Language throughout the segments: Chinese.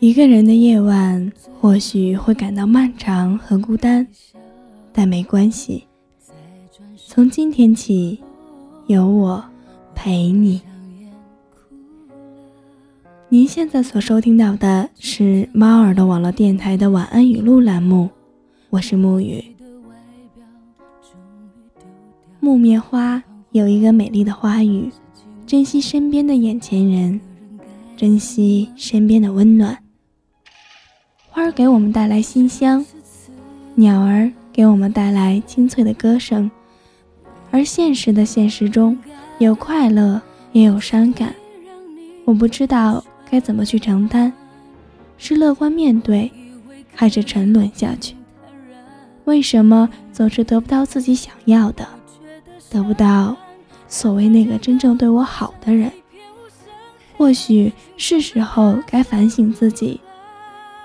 一个人的夜晚或许会感到漫长和孤单，但没关系。从今天起，有我陪你。您现在所收听到的是猫耳朵网络电台的晚安语录栏目，我是木雨。木棉花有一个美丽的花语：珍惜身边的眼前人，珍惜身边的温暖。花儿给我们带来馨香，鸟儿给我们带来清脆的歌声，而现实的现实中有快乐也有伤感，我不知道该怎么去承担，是乐观面对，还是沉沦下去？为什么总是得不到自己想要的，得不到所谓那个真正对我好的人？或许是时候该反省自己。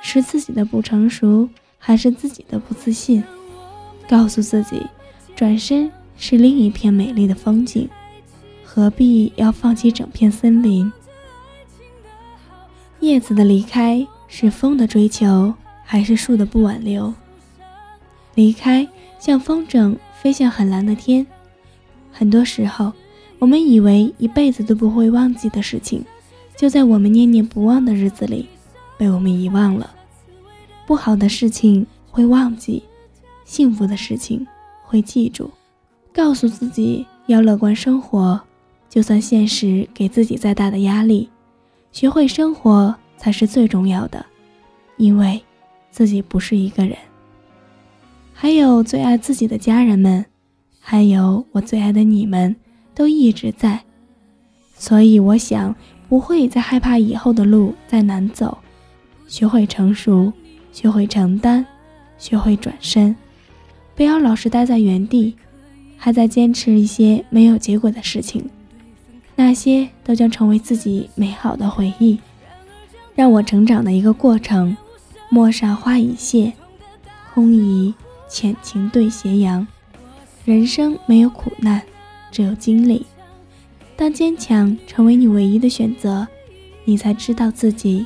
是自己的不成熟，还是自己的不自信？告诉自己，转身是另一片美丽的风景，何必要放弃整片森林？叶子的离开是风的追求，还是树的不挽留？离开像风筝飞向很蓝的天。很多时候，我们以为一辈子都不会忘记的事情，就在我们念念不忘的日子里。被我们遗忘了，不好的事情会忘记，幸福的事情会记住。告诉自己要乐观生活，就算现实给自己再大的压力，学会生活才是最重要的。因为自己不是一个人，还有最爱自己的家人们，还有我最爱的你们，都一直在。所以我想，不会再害怕以后的路再难走。学会成熟，学会承担，学会转身，不要老是待在原地，还在坚持一些没有结果的事情，那些都将成为自己美好的回忆，让我成长的一个过程。陌上花已谢，空疑浅情对斜阳。人生没有苦难，只有经历。当坚强成为你唯一的选择，你才知道自己。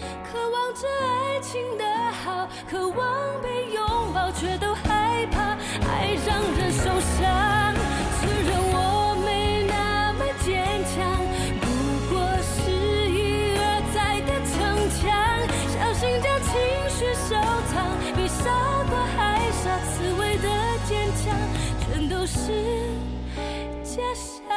渴望着爱情的好，渴望被拥抱，却都害怕爱让人受伤。承认我没那么坚强，不过是一而再的逞强。小心将情绪收藏，比傻瓜还傻，刺猬的坚强，全都是假象。